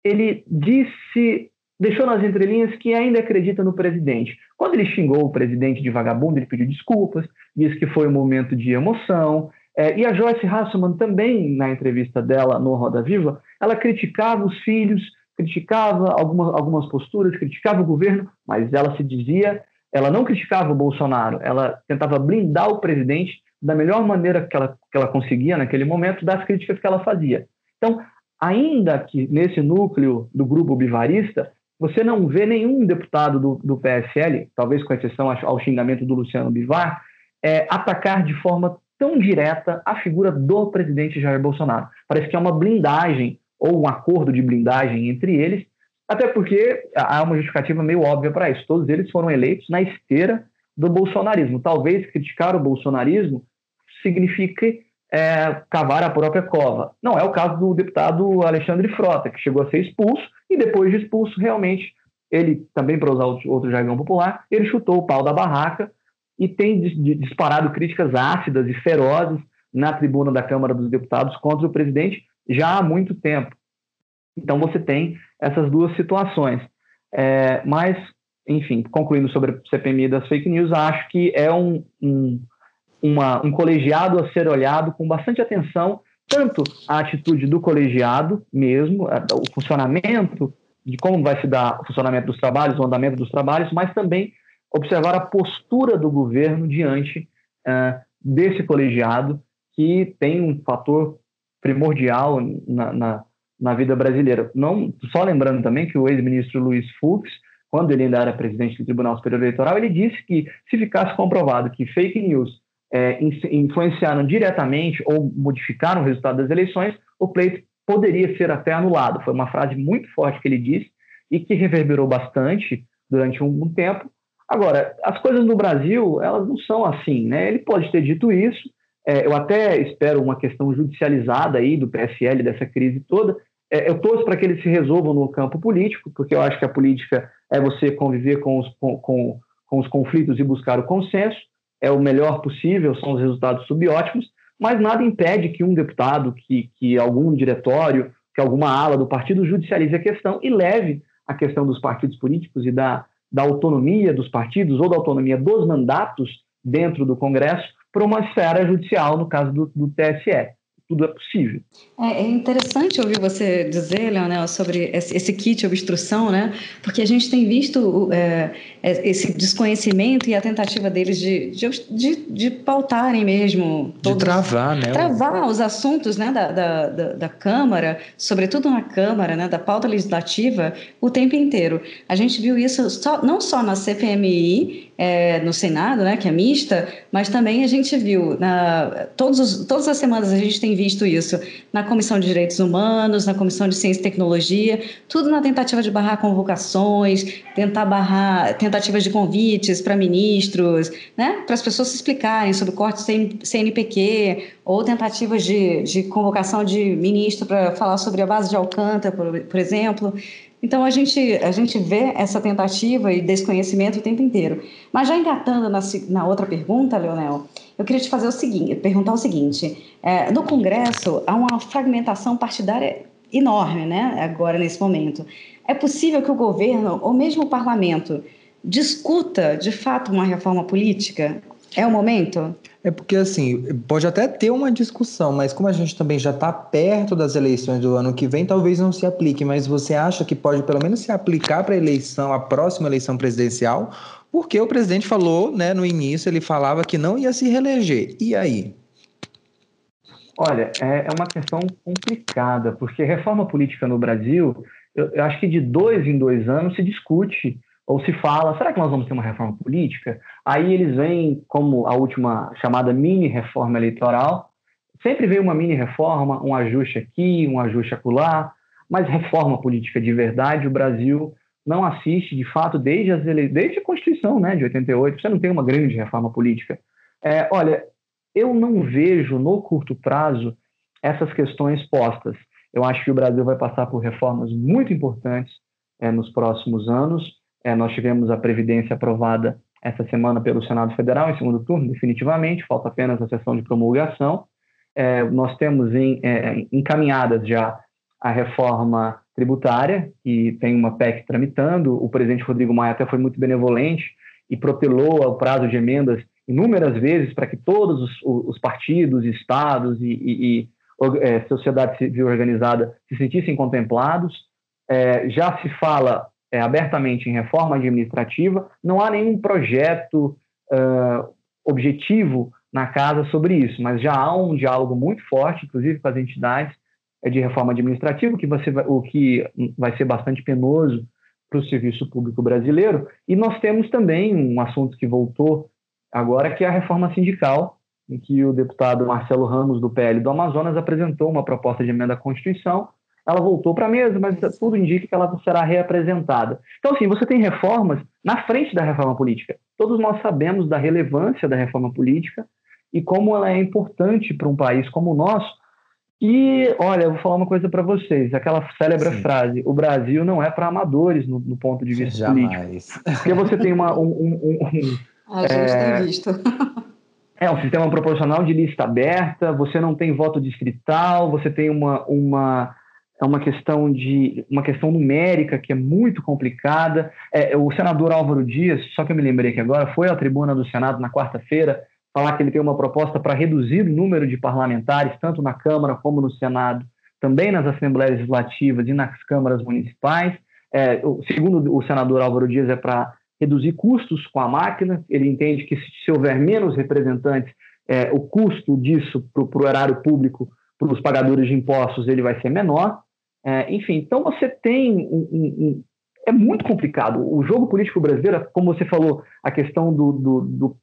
ele disse, deixou nas entrelinhas que ainda acredita no presidente. Quando ele xingou o presidente de vagabundo, ele pediu desculpas, disse que foi um momento de emoção. É, e a Joyce Hasselman também, na entrevista dela no Roda Viva, ela criticava os filhos criticava algumas, algumas posturas, criticava o governo, mas ela se dizia, ela não criticava o Bolsonaro, ela tentava blindar o presidente da melhor maneira que ela, que ela conseguia naquele momento das críticas que ela fazia. Então, ainda que nesse núcleo do grupo bivarista, você não vê nenhum deputado do, do PSL, talvez com exceção ao xingamento do Luciano Bivar, é, atacar de forma tão direta a figura do presidente Jair Bolsonaro. Parece que é uma blindagem ou um acordo de blindagem entre eles, até porque há uma justificativa meio óbvia para isso. Todos eles foram eleitos na esteira do bolsonarismo. Talvez criticar o bolsonarismo signifique é, cavar a própria cova. Não é o caso do deputado Alexandre Frota, que chegou a ser expulso e depois de expulso, realmente, ele, também para usar outro jargão popular, ele chutou o pau da barraca e tem disparado críticas ácidas e ferozes na tribuna da Câmara dos Deputados contra o presidente, já há muito tempo. Então você tem essas duas situações. É, mas, enfim, concluindo sobre a CPMI das fake news, acho que é um, um, uma, um colegiado a ser olhado com bastante atenção, tanto a atitude do colegiado mesmo, o funcionamento, de como vai se dar o funcionamento dos trabalhos, o andamento dos trabalhos, mas também observar a postura do governo diante uh, desse colegiado, que tem um fator primordial na, na, na, vida brasileira. Não, só lembrando também que o ex-ministro Luiz Fux, quando ele ainda era presidente do Tribunal Superior Eleitoral, ele disse que se ficasse comprovado que fake news é, influenciaram diretamente ou modificaram o resultado das eleições, o pleito poderia ser até anulado. Foi uma frase muito forte que ele disse e que reverberou bastante durante um, tempo. Agora, as coisas no Brasil, elas não são assim, né? Ele pode ter dito isso, é, eu até espero uma questão judicializada aí do PSL, dessa crise toda. É, eu torço para que eles se resolvam no campo político, porque eu acho que a política é você conviver com os, com, com, com os conflitos e buscar o consenso. É o melhor possível, são os resultados subótimos, mas nada impede que um deputado, que, que algum diretório, que alguma ala do partido judicialize a questão e leve a questão dos partidos políticos e da, da autonomia dos partidos ou da autonomia dos mandatos dentro do Congresso para uma esfera judicial, no caso do, do TSE tudo é possível. É, é, interessante ouvir você dizer, Leonel, sobre esse kit obstrução, né? Porque a gente tem visto é, é, esse desconhecimento e a tentativa deles de, de, de, de pautarem mesmo. Todos, de travar, né? Travar os assuntos né, da, da, da, da, Câmara, sobretudo na Câmara, né, da pauta legislativa, o tempo inteiro. A gente viu isso só, não só na CPMI, é, no Senado, né, que é mista, mas também a gente viu, na, todos os, todas as semanas a gente tem visto isso na Comissão de Direitos Humanos, na Comissão de Ciência e Tecnologia, tudo na tentativa de barrar convocações, tentar barrar tentativas de convites para ministros, né, para as pessoas se explicarem sobre cortes CNPq, ou tentativas de, de convocação de ministro para falar sobre a base de Alcântara, por, por exemplo. Então a gente, a gente vê essa tentativa e desconhecimento o tempo inteiro. Mas já engatando na, na outra pergunta, Leonel, eu queria te fazer o seguinte, perguntar o seguinte: é, no Congresso há uma fragmentação partidária enorme, né? Agora nesse momento, é possível que o governo ou mesmo o parlamento discuta de fato uma reforma política? É o momento? É porque, assim, pode até ter uma discussão, mas como a gente também já está perto das eleições do ano que vem, talvez não se aplique. Mas você acha que pode pelo menos se aplicar para a eleição, a próxima eleição presidencial? Porque o presidente falou, né, no início, ele falava que não ia se reeleger. E aí? Olha, é, é uma questão complicada, porque reforma política no Brasil, eu, eu acho que de dois em dois anos se discute ou se fala, será que nós vamos ter uma reforma política? Aí eles vêm como a última chamada mini reforma eleitoral. Sempre vem uma mini reforma, um ajuste aqui, um ajuste acolá, mas reforma política de verdade o Brasil não assiste, de fato, desde, as ele... desde a Constituição né, de 88. Você não tem uma grande reforma política. É, olha, eu não vejo no curto prazo essas questões postas. Eu acho que o Brasil vai passar por reformas muito importantes é, nos próximos anos. É, nós tivemos a Previdência aprovada essa semana pelo Senado Federal, em segundo turno, definitivamente, falta apenas a sessão de promulgação. É, nós temos em, é, encaminhadas já a reforma tributária, que tem uma PEC tramitando. O presidente Rodrigo Maia até foi muito benevolente e protelou o prazo de emendas inúmeras vezes para que todos os, os partidos, estados e, e, e é, sociedade civil organizada se sentissem contemplados. É, já se fala é, abertamente em reforma administrativa, não há nenhum projeto uh, objetivo na casa sobre isso, mas já há um diálogo muito forte, inclusive com as entidades de reforma administrativa, que vai o que vai ser bastante penoso para o serviço público brasileiro. E nós temos também um assunto que voltou agora, que é a reforma sindical, em que o deputado Marcelo Ramos, do PL do Amazonas, apresentou uma proposta de emenda à Constituição ela voltou para a mesa, mas tudo indica que ela será reapresentada. Então, assim, você tem reformas na frente da reforma política. Todos nós sabemos da relevância da reforma política e como ela é importante para um país como o nosso. E, olha, eu vou falar uma coisa para vocês: aquela célebre Sim. frase, o Brasil não é para amadores no, no, ponto de vista Jamais. político. Porque você tem uma, um, um, um a gente é, tem visto. É um sistema proporcional de lista aberta, você não tem voto distrital, você tem uma, uma é uma questão de uma questão numérica que é muito complicada. É, o senador Álvaro Dias, só que eu me lembrei que agora foi à tribuna do Senado na quarta-feira falar que ele tem uma proposta para reduzir o número de parlamentares tanto na Câmara como no Senado, também nas assembleias legislativas e nas câmaras municipais. É, segundo o senador Álvaro Dias, é para reduzir custos com a máquina. Ele entende que se, houver menos representantes, é, o custo disso para o erário público, para os pagadores de impostos, ele vai ser menor. É, enfim, então você tem um, um, um, é muito complicado. O jogo político brasileiro, como você falou, a questão do, do, do,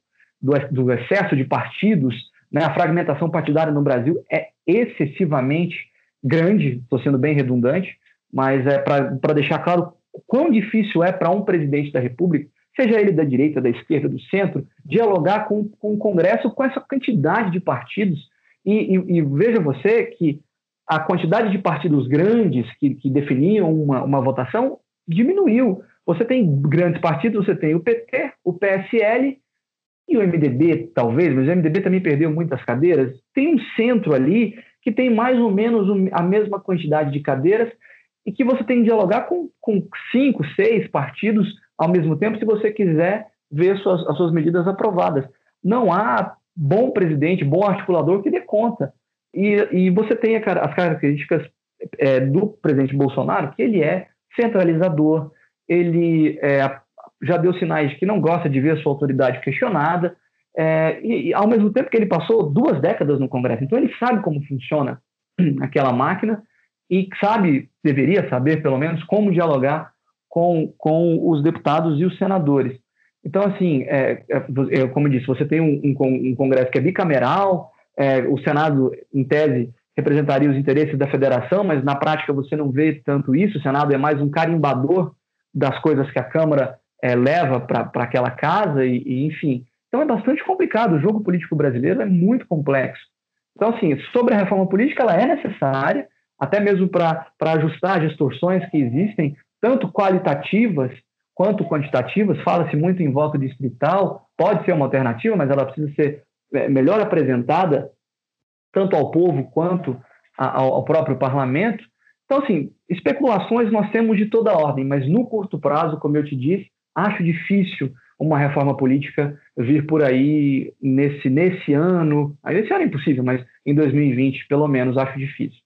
do excesso de partidos, né, a fragmentação partidária no Brasil é excessivamente grande, estou sendo bem redundante, mas é para deixar claro quão difícil é para um presidente da República, seja ele da direita, da esquerda, do centro, dialogar com, com o Congresso com essa quantidade de partidos. E, e, e veja você que a quantidade de partidos grandes que, que definiam uma, uma votação diminuiu. Você tem grandes partidos, você tem o PT, o PSL e o MDB, talvez, mas o MDB também perdeu muitas cadeiras. Tem um centro ali que tem mais ou menos a mesma quantidade de cadeiras e que você tem que dialogar com, com cinco, seis partidos ao mesmo tempo se você quiser ver suas, as suas medidas aprovadas. Não há bom presidente, bom articulador que dê conta. E, e você tem as características é, do presidente Bolsonaro, que ele é centralizador, ele é, já deu sinais de que não gosta de ver sua autoridade questionada, é, e, e, ao mesmo tempo que ele passou duas décadas no Congresso, então ele sabe como funciona aquela máquina e sabe, deveria saber pelo menos, como dialogar com, com os deputados e os senadores. Então, assim, é, é, é como eu disse, você tem um, um, um Congresso que é bicameral, é, o Senado, em tese, representaria os interesses da federação, mas na prática você não vê tanto isso. O Senado é mais um carimbador das coisas que a Câmara é, leva para aquela casa, e, e, enfim. Então é bastante complicado. O jogo político brasileiro é muito complexo. Então, assim, sobre a reforma política, ela é necessária, até mesmo para ajustar as distorções que existem, tanto qualitativas quanto quantitativas. Fala-se muito em voto distrital, pode ser uma alternativa, mas ela precisa ser é, melhor apresentada tanto ao povo quanto ao próprio parlamento. Então, assim, especulações nós temos de toda ordem, mas no curto prazo, como eu te disse, acho difícil uma reforma política vir por aí nesse, nesse ano. Aí esse ano é impossível, mas em 2020, pelo menos, acho difícil.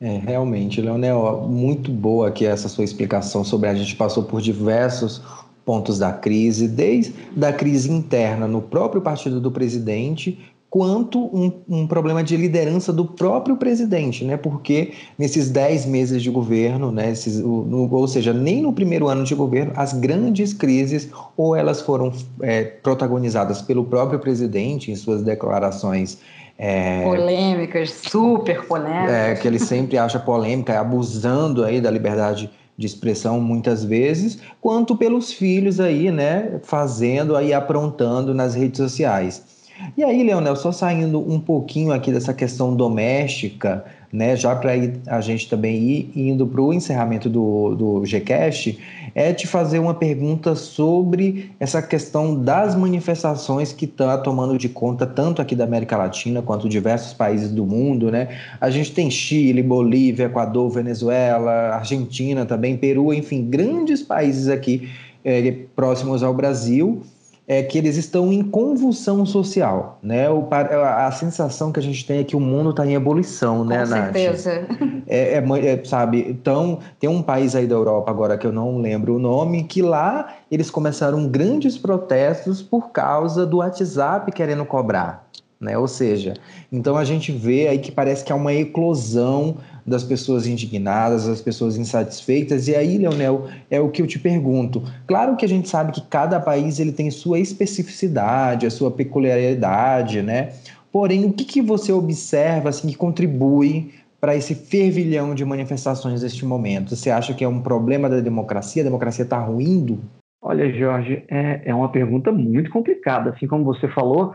É, realmente, Leonel, muito boa aqui essa sua explicação sobre a gente passou por diversos pontos da crise, desde a crise interna no próprio partido do presidente, quanto um, um, problema de liderança do próprio presidente, né? Porque nesses 10 meses de governo, né? Esses, o, no, ou seja, nem no primeiro ano de governo, as grandes crises ou elas foram é, protagonizadas pelo próprio presidente em suas declarações é, polêmicas, super polêmicas. É, que ele sempre acha polêmica, abusando aí da liberdade de expressão muitas vezes, quanto pelos filhos aí, né, fazendo aí aprontando nas redes sociais. E aí, Leonel, só saindo um pouquinho aqui dessa questão doméstica, né, já para a gente também ir indo para o encerramento do, do GCast, é te fazer uma pergunta sobre essa questão das manifestações que está tomando de conta tanto aqui da América Latina quanto diversos países do mundo, né? A gente tem Chile, Bolívia, Equador, Venezuela, Argentina também, Peru, enfim, grandes países aqui é, próximos ao Brasil é que eles estão em convulsão social, né? O, a, a sensação que a gente tem é que o mundo está em ebulição, né, Com Nath? certeza. É, é, é, sabe, então, tem um país aí da Europa agora que eu não lembro o nome, que lá eles começaram grandes protestos por causa do WhatsApp querendo cobrar, né? Ou seja, então a gente vê aí que parece que há uma eclosão das pessoas indignadas, das pessoas insatisfeitas. E aí, Leonel, é o que eu te pergunto. Claro que a gente sabe que cada país ele tem sua especificidade, a sua peculiaridade, né? Porém, o que, que você observa assim que contribui para esse fervilhão de manifestações neste momento? Você acha que é um problema da democracia? A democracia está ruindo? Olha, Jorge, é, é uma pergunta muito complicada. Assim como você falou,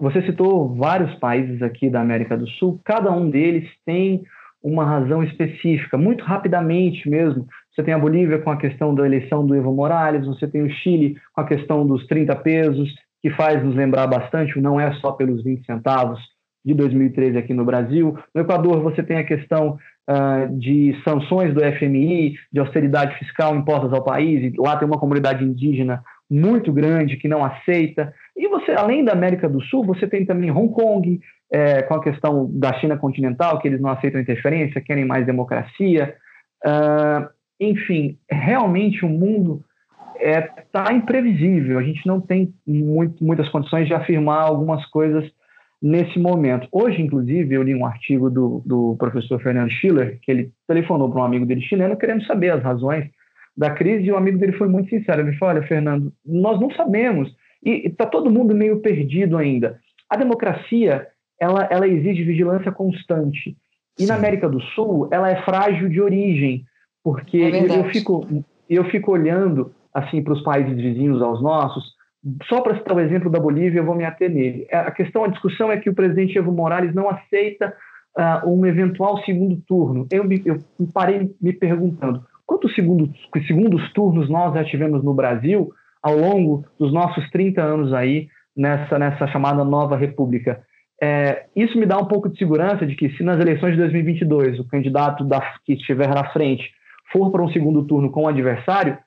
você citou vários países aqui da América do Sul, cada um deles tem uma razão específica, muito rapidamente mesmo. Você tem a Bolívia com a questão da eleição do Evo Morales, você tem o Chile com a questão dos 30 pesos, que faz nos lembrar bastante, não é só pelos 20 centavos de 2013 aqui no Brasil. No Equador, você tem a questão uh, de sanções do FMI, de austeridade fiscal impostas ao país, e lá tem uma comunidade indígena muito grande que não aceita. E você, além da América do Sul, você tem também Hong Kong, é, com a questão da China continental, que eles não aceitam interferência, querem mais democracia. Uh, enfim, realmente o mundo está é, imprevisível. A gente não tem muito, muitas condições de afirmar algumas coisas nesse momento. Hoje, inclusive, eu li um artigo do, do professor Fernando Schiller, que ele telefonou para um amigo dele chileno querendo saber as razões da crise, e o amigo dele foi muito sincero. Ele falou: Olha, Fernando, nós não sabemos, e está todo mundo meio perdido ainda. A democracia ela, ela exige vigilância constante. E Sim. na América do Sul, ela é frágil de origem, porque é eu, fico, eu fico olhando assim para os países vizinhos aos nossos, só para citar o exemplo da Bolívia, eu vou me ater nele. É, a questão, a discussão é que o presidente Evo Morales não aceita uh, um eventual segundo turno. Eu, eu parei me perguntando, quantos segundos, segundos turnos nós já tivemos no Brasil ao longo dos nossos 30 anos aí nessa, nessa chamada nova república? É, isso me dá um pouco de segurança de que, se nas eleições de 2022 o candidato da, que estiver na frente for para um segundo turno com o adversário,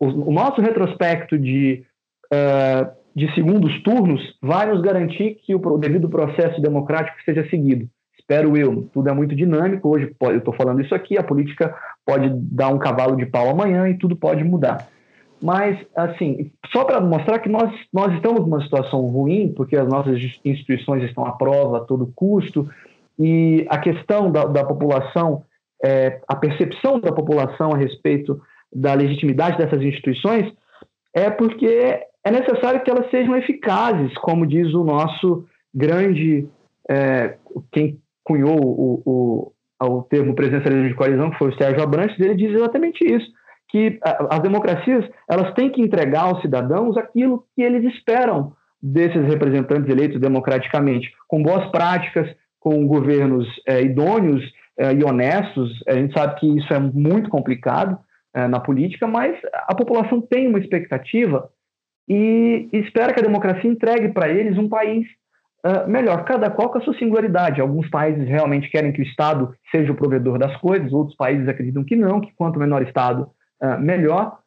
o, o nosso retrospecto de, uh, de segundos turnos vai nos garantir que o, o devido processo democrático seja seguido. Espero eu. Tudo é muito dinâmico. Hoje eu estou falando isso aqui, a política pode dar um cavalo de pau amanhã e tudo pode mudar. Mas, assim, só para mostrar que nós, nós estamos numa situação ruim, porque as nossas instituições estão à prova a todo custo, e a questão da, da população, é, a percepção da população a respeito da legitimidade dessas instituições, é porque é necessário que elas sejam eficazes, como diz o nosso grande, é, quem cunhou o, o, o termo presencialismo de coalizão, que foi o Sérgio Abrantes, ele diz exatamente isso que as democracias elas têm que entregar aos cidadãos aquilo que eles esperam desses representantes eleitos democraticamente, com boas práticas, com governos é, idôneos é, e honestos. A gente sabe que isso é muito complicado é, na política, mas a população tem uma expectativa e espera que a democracia entregue para eles um país uh, melhor, cada qual com a sua singularidade. Alguns países realmente querem que o Estado seja o provedor das coisas, outros países acreditam que não, que quanto menor Estado, uh, melhor.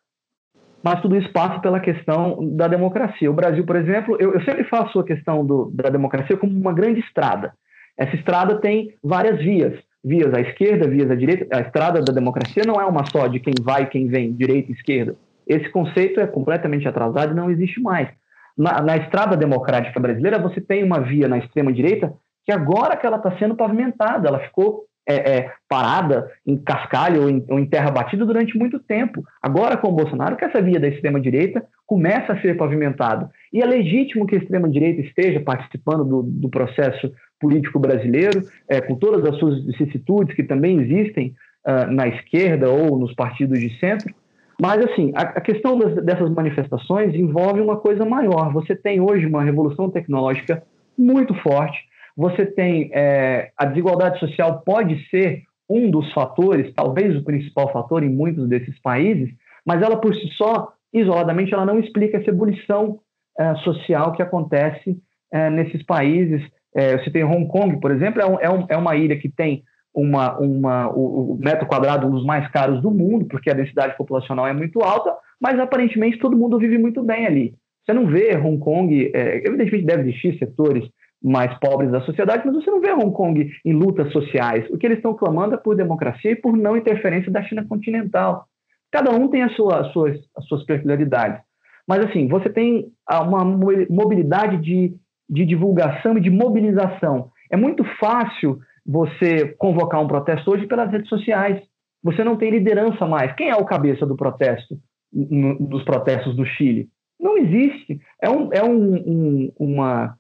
Mas tudo isso passa pela questão da democracia. O Brasil, por exemplo, eu, eu sempre faço a questão do, da democracia como uma grande estrada. Essa estrada tem várias vias, vias à esquerda, vias à direita. A estrada da democracia não é uma só de quem vai e quem vem, direita e esquerda. Esse conceito é completamente atrasado e não existe mais. Na, na estrada democrática brasileira, você tem uma via na extrema-direita que agora que ela está sendo pavimentada, ela ficou é, é, parada em cascalho ou em, ou em, terra batida durante muito tempo. Agora, com o Bolsonaro, que essa via da extrema-direita começa a ser pavimentada. E é legítimo que a extrema-direita esteja participando do, do processo político brasileiro, é, com todas as suas vicissitudes que também existem uh, na esquerda ou nos partidos de centro. Mas, assim, a, a questão das, dessas manifestações envolve uma coisa maior. Você tem hoje uma revolução tecnológica muito forte, você tem é, a desigualdade social pode ser um dos fatores, talvez o principal fator em muitos desses países, mas ela por si só, isoladamente, ela não explica essa ebulição é, social que acontece é, nesses países. É, você tem Hong Kong, por exemplo, é, um, é, é uma ilha que tem uma, uma, o, o, metro quadrado um dos mais caros do mundo, porque a densidade populacional é muito alta, mas aparentemente todo mundo vive muito bem ali. Você não vê Hong Kong, é, evidentemente deve existir setores mais pobres da sociedade, mas você não vê Hong Kong em lutas sociais. O que eles estão clamando é por democracia e por não interferência da China continental. Cada um tem as suas, as suas, as suas peculiaridades. Mas, assim, você tem uma mobilidade de, de divulgação e de mobilização. É muito fácil você convocar um protesto hoje pelas redes sociais. Você não tem liderança mais. Quem é o cabeça do protesto, dos protestos do Chile? Não existe. É, um, é um, um, uma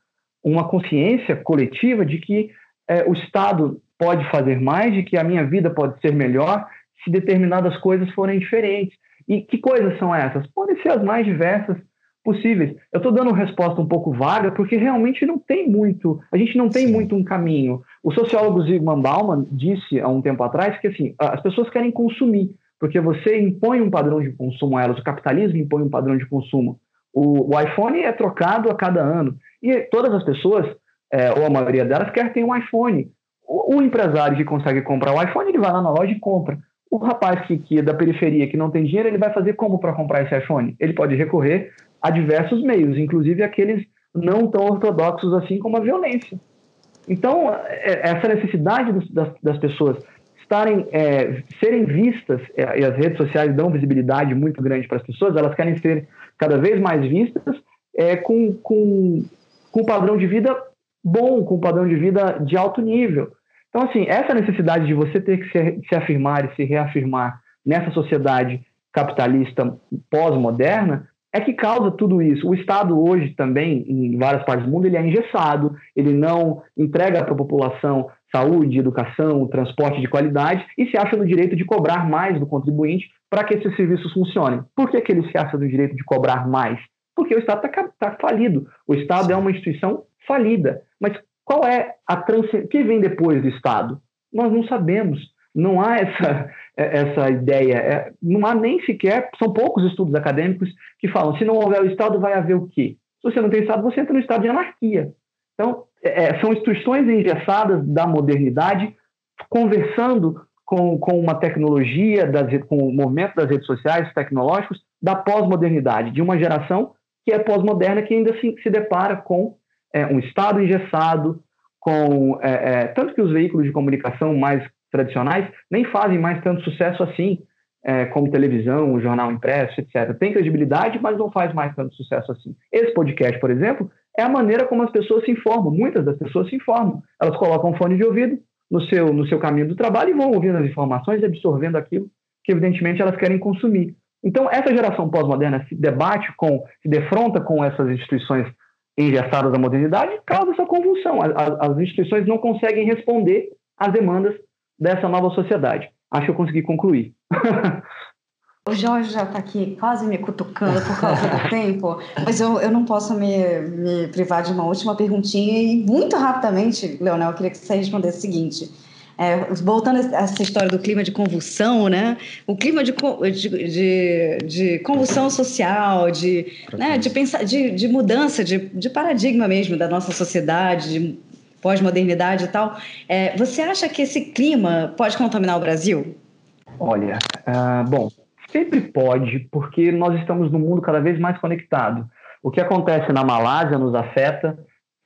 uma consciência coletiva de que é, o Estado pode fazer mais, de que a minha vida pode ser melhor se determinadas coisas forem diferentes. E que coisas são essas? Podem ser as mais diversas possíveis. Eu estou dando uma resposta um pouco vaga porque realmente não tem muito, a gente não tem Sim. muito um caminho. O sociólogo Zygmunt Bauman disse há um tempo atrás que assim, as pessoas querem consumir, porque você impõe um padrão de consumo a elas, o capitalismo impõe um padrão de consumo. O, o iPhone é trocado a cada ano. E todas as pessoas, é, ou a maioria delas, quer ter um iPhone. O, o, empresário que consegue comprar o iPhone, ele vai lá na loja e compra. O rapaz que, que é da periferia, que não tem dinheiro, ele vai fazer como para comprar esse iPhone? Ele pode recorrer a diversos meios, inclusive aqueles não tão ortodoxos assim como a violência. Então, é, essa necessidade das, das pessoas estarem, é, serem vistas, é, e as redes sociais dão visibilidade muito grande para as pessoas, elas querem ser cada vez mais vistas é, com, com com um padrão de vida bom, com um padrão de vida de alto nível. Então, assim, essa necessidade de você ter que se, se afirmar e se reafirmar nessa sociedade capitalista pós-moderna é que causa tudo isso. O Estado hoje também, em várias partes do mundo, ele é engessado, ele não entrega para a população saúde, educação, transporte de qualidade e se acha no direito de cobrar mais do contribuinte para que esses serviços funcionem. Por que, que ele se acha no direito de cobrar mais? Porque o Estado está tá falido. O Estado é uma instituição falida. Mas qual é a transcendência? O que vem depois do Estado? Nós não sabemos. Não há essa, essa ideia. É, não há nem sequer. São poucos estudos acadêmicos que falam: se não houver o Estado, vai haver o quê? Se você não tem Estado, você entra no estado de anarquia. Então, é, é são instituições engessadas da modernidade conversando com, com uma tecnologia, das, com o movimento das redes sociais, tecnológicos, da pós-modernidade, de uma geração que é pós-moderna, que ainda se, se depara com é, um Estado engessado, com é, é, tanto que os veículos de comunicação mais tradicionais nem fazem mais tanto sucesso assim, é, como televisão, jornal impresso, etc. Tem credibilidade, mas não faz mais tanto sucesso assim. Esse podcast, por exemplo, é a maneira como as pessoas se informam. Muitas das pessoas se informam. Elas colocam um fone de ouvido no seu, no seu caminho do trabalho e vão ouvindo as informações e absorvendo aquilo que, evidentemente, elas querem consumir. Então, essa geração pós-moderna se debate com, se defronta com essas instituições engessadas da modernidade e causa essa convulsão. As, as instituições não conseguem responder às demandas dessa nova sociedade. Acho que eu consegui concluir. O Jorge já está aqui quase me cutucando por causa do tempo, mas eu, eu não posso me, me privar de uma última perguntinha e muito rapidamente, Leonel, eu queria que você respondesse o seguinte. É, voltando a essa história do clima de convulsão, né? O clima de, de, de, convulsão social, de, né? de, pensar, de, de mudança de, de paradigma mesmo da nossa sociedade, de pós-modernidade e tal. É, você acha que esse clima pode contaminar o Brasil? Olha, uh, bom, sempre pode, porque nós estamos num mundo cada vez mais conectado. O que acontece na Malásia nos afeta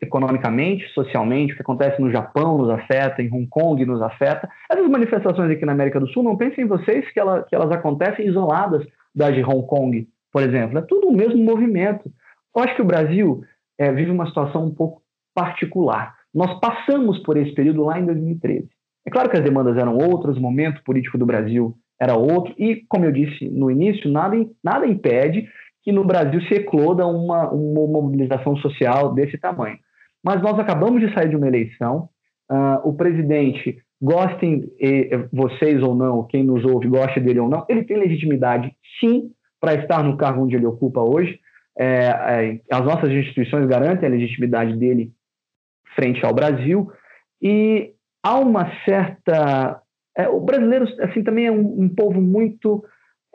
economicamente, socialmente, o que acontece no Japão nos afeta, em Hong Kong nos afeta. Essas manifestações aqui na América do Sul, não pensem vocês que, ela, que elas acontecem isoladas das de Hong Kong, por exemplo. É tudo o mesmo movimento. Eu acho que o Brasil é, vive uma situação um pouco particular. Nós passamos por esse período lá em 2013. É claro que as demandas eram outras, o momento político do Brasil era outro, e, como eu disse no início, nada, nada impede que no Brasil se ecloda uma, uma mobilização social desse tamanho. Mas nós acabamos de sair de uma eleição, uh, o presidente, gostem vocês ou não, quem nos ouve, goste dele ou não, ele tem legitimidade, sim, para estar no cargo onde ele ocupa hoje. É, é, as nossas instituições garantem a legitimidade dele frente ao Brasil, e há uma certa. É, o brasileiro assim também é um, um povo muito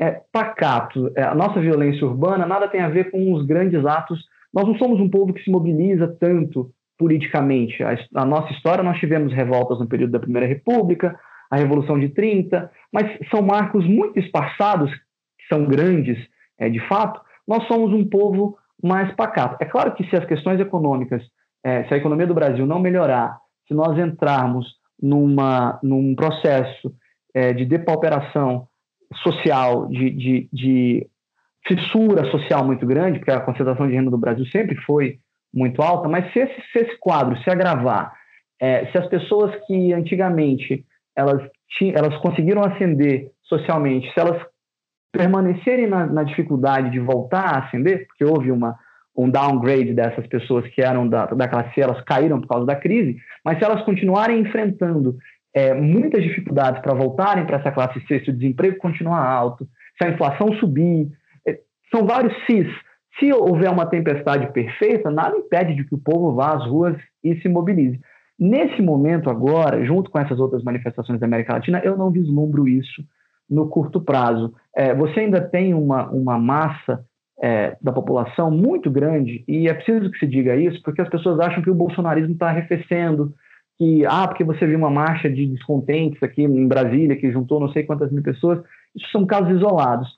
é, pacato. É, a nossa violência urbana nada tem a ver com os grandes atos. Nós não somos um povo que se mobiliza tanto politicamente. A, a nossa história, nós tivemos revoltas no período da Primeira República, a Revolução de 30, mas são marcos muito esparçados, que são grandes é, de fato. Nós somos um povo mais pacato. É claro que se as questões econômicas, é, se a economia do Brasil não melhorar, se nós entrarmos numa, num processo é, de depauperação social, de, de, de, fissura social muito grande, porque a concentração de renda do Brasil sempre foi muito alta, mas se esse, se esse quadro se agravar, é, se as pessoas que antigamente elas, elas conseguiram ascender socialmente, se elas permanecerem na, na dificuldade de voltar a ascender, porque houve uma, um downgrade dessas pessoas que eram da, da classe C, elas caíram por causa da crise, mas se elas continuarem enfrentando é, muitas dificuldades para voltarem para essa classe C, se o desemprego continuar alto, se a inflação subir, é, são vários cis. Se houver uma tempestade perfeita, nada impede de que o povo vá às ruas e se mobilize. Nesse momento agora, junto com essas outras manifestações da América Latina, eu não vislumbro isso no curto prazo. É, você ainda tem uma, uma massa é, da população muito grande, e é preciso que se diga isso, porque as pessoas acham que o bolsonarismo está arrefecendo, que, ah, porque você viu uma marcha de descontentes aqui em Brasília, que juntou não sei quantas mil pessoas, isso são casos isolados.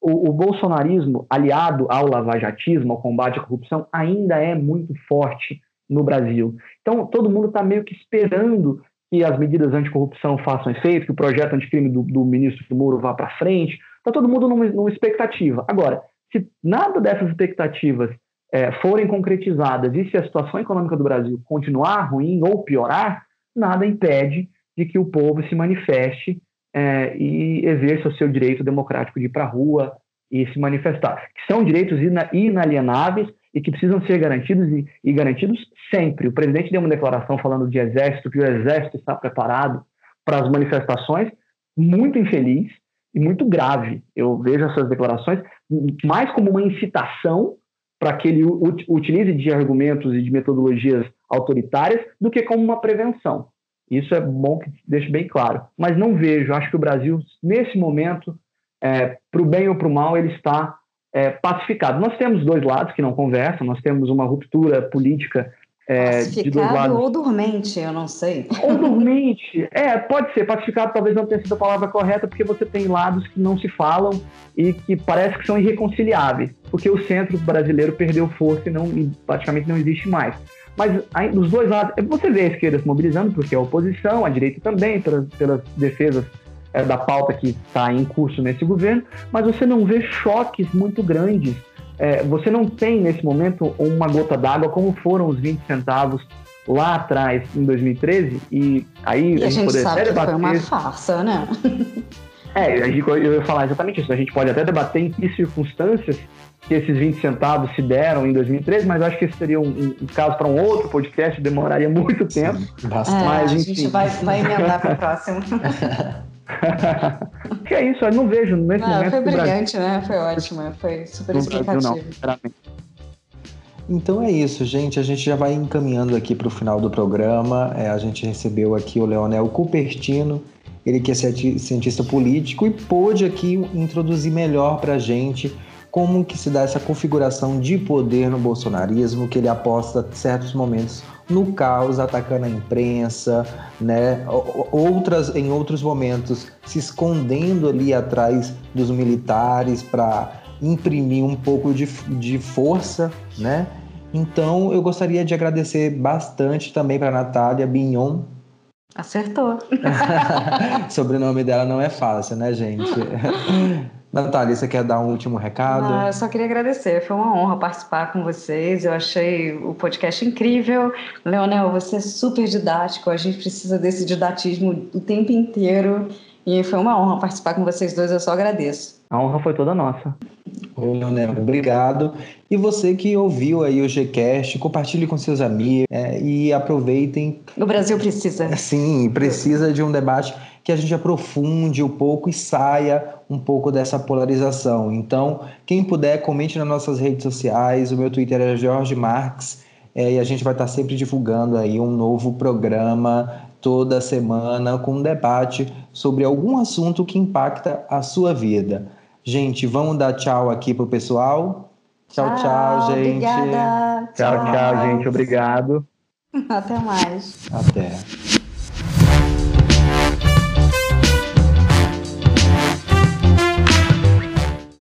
O, o bolsonarismo, aliado ao lavajatismo, ao combate à corrupção, ainda é muito forte no Brasil. Então, todo mundo está meio que esperando que as medidas anticorrupção façam efeito, que o projeto anticrime do, do ministro Moro vá para frente. Está todo mundo numa, numa expectativa. Agora, se nada dessas expectativas é, forem concretizadas e se a situação econômica do Brasil continuar ruim ou piorar, nada impede de que o povo se manifeste é, e exerça o seu direito democrático de ir para a rua e se manifestar, que são direitos inalienáveis e que precisam ser garantidos e, e, garantidos sempre. O presidente deu uma declaração falando de exército, que o exército está preparado para as manifestações, muito infeliz e muito grave. Eu vejo essas declarações mais como uma incitação para que ele utilize de argumentos e de metodologias autoritárias do que como uma prevenção. Isso é bom que deixe bem claro. Mas não vejo, acho que o Brasil, nesse momento, é, para o bem ou para o mal, ele está é, pacificado. Nós temos dois lados que não conversam, nós temos uma ruptura política É, pacificado ou dormente, eu não sei. Ou dormente. É, pode ser. Pacificado talvez não tenha sido a palavra correta, porque você tem lados que não se falam e que parece que são irreconciliáveis. Porque o centro brasileiro perdeu força e, não, e praticamente não existe mais. Mas aí, dos dois lados, você vê a esquerda se mobilizando, porque é a oposição, a direita também, pelas, pelas defesas é, da pauta que está em curso nesse governo, mas você não vê choques muito grandes. É, você não tem, nesse momento, uma gota d'água como foram os 20 centavos lá atrás, em 2013, e aí e a, gente, sabe que debater... foi uma farsa, né? é, eu ia falar exatamente isso. A gente pode até debater em que circunstâncias que esses 20 centavos se deram em 2013, mas acho que esse seria um, um caso para um outro podcast, demoraria muito tempo. Bastante. É, mas, a gente vai, vai emendar para o próximo. que é isso, eu não vejo nesse não, momento. Foi brilhante, né? Foi ótimo, foi super explicativo. Não, então é isso, gente. A gente já vai encaminhando aqui para o final do programa. É, a gente recebeu aqui o Leonel Cupertino, ele que é cientista político e pôde aqui introduzir melhor para a gente como que se dá essa configuração de poder no bolsonarismo, que ele aposta em certos momentos no caos, atacando a imprensa, né? Outras, em outros momentos, se escondendo ali atrás dos militares para imprimir um pouco de, de força, né? Então, eu gostaria de agradecer bastante também para Natália Bignon. Acertou. Sobrenome dela não é fácil, né, gente? Natália, você quer dar um último recado? Ah, eu só queria agradecer, foi uma honra participar com vocês. Eu achei o podcast incrível. Leonel, você é super didático, a gente precisa desse didatismo o tempo inteiro. E foi uma honra participar com vocês dois, eu só agradeço. A honra foi toda nossa. Ô, Leonel, obrigado. E você que ouviu aí o Gcast, compartilhe com seus amigos é, e aproveitem. O Brasil precisa. Sim, precisa de um debate que a gente aprofunde um pouco e saia um pouco dessa polarização. Então, quem puder, comente nas nossas redes sociais. O meu Twitter é Jorge Marques é, e a gente vai estar sempre divulgando aí um novo programa toda semana com um debate sobre algum assunto que impacta a sua vida. Gente, vamos dar tchau aqui pro pessoal. Tchau, tchau, tchau gente. Obrigada. Tchau, tchau, tchau, gente. Obrigado. Até mais. Até.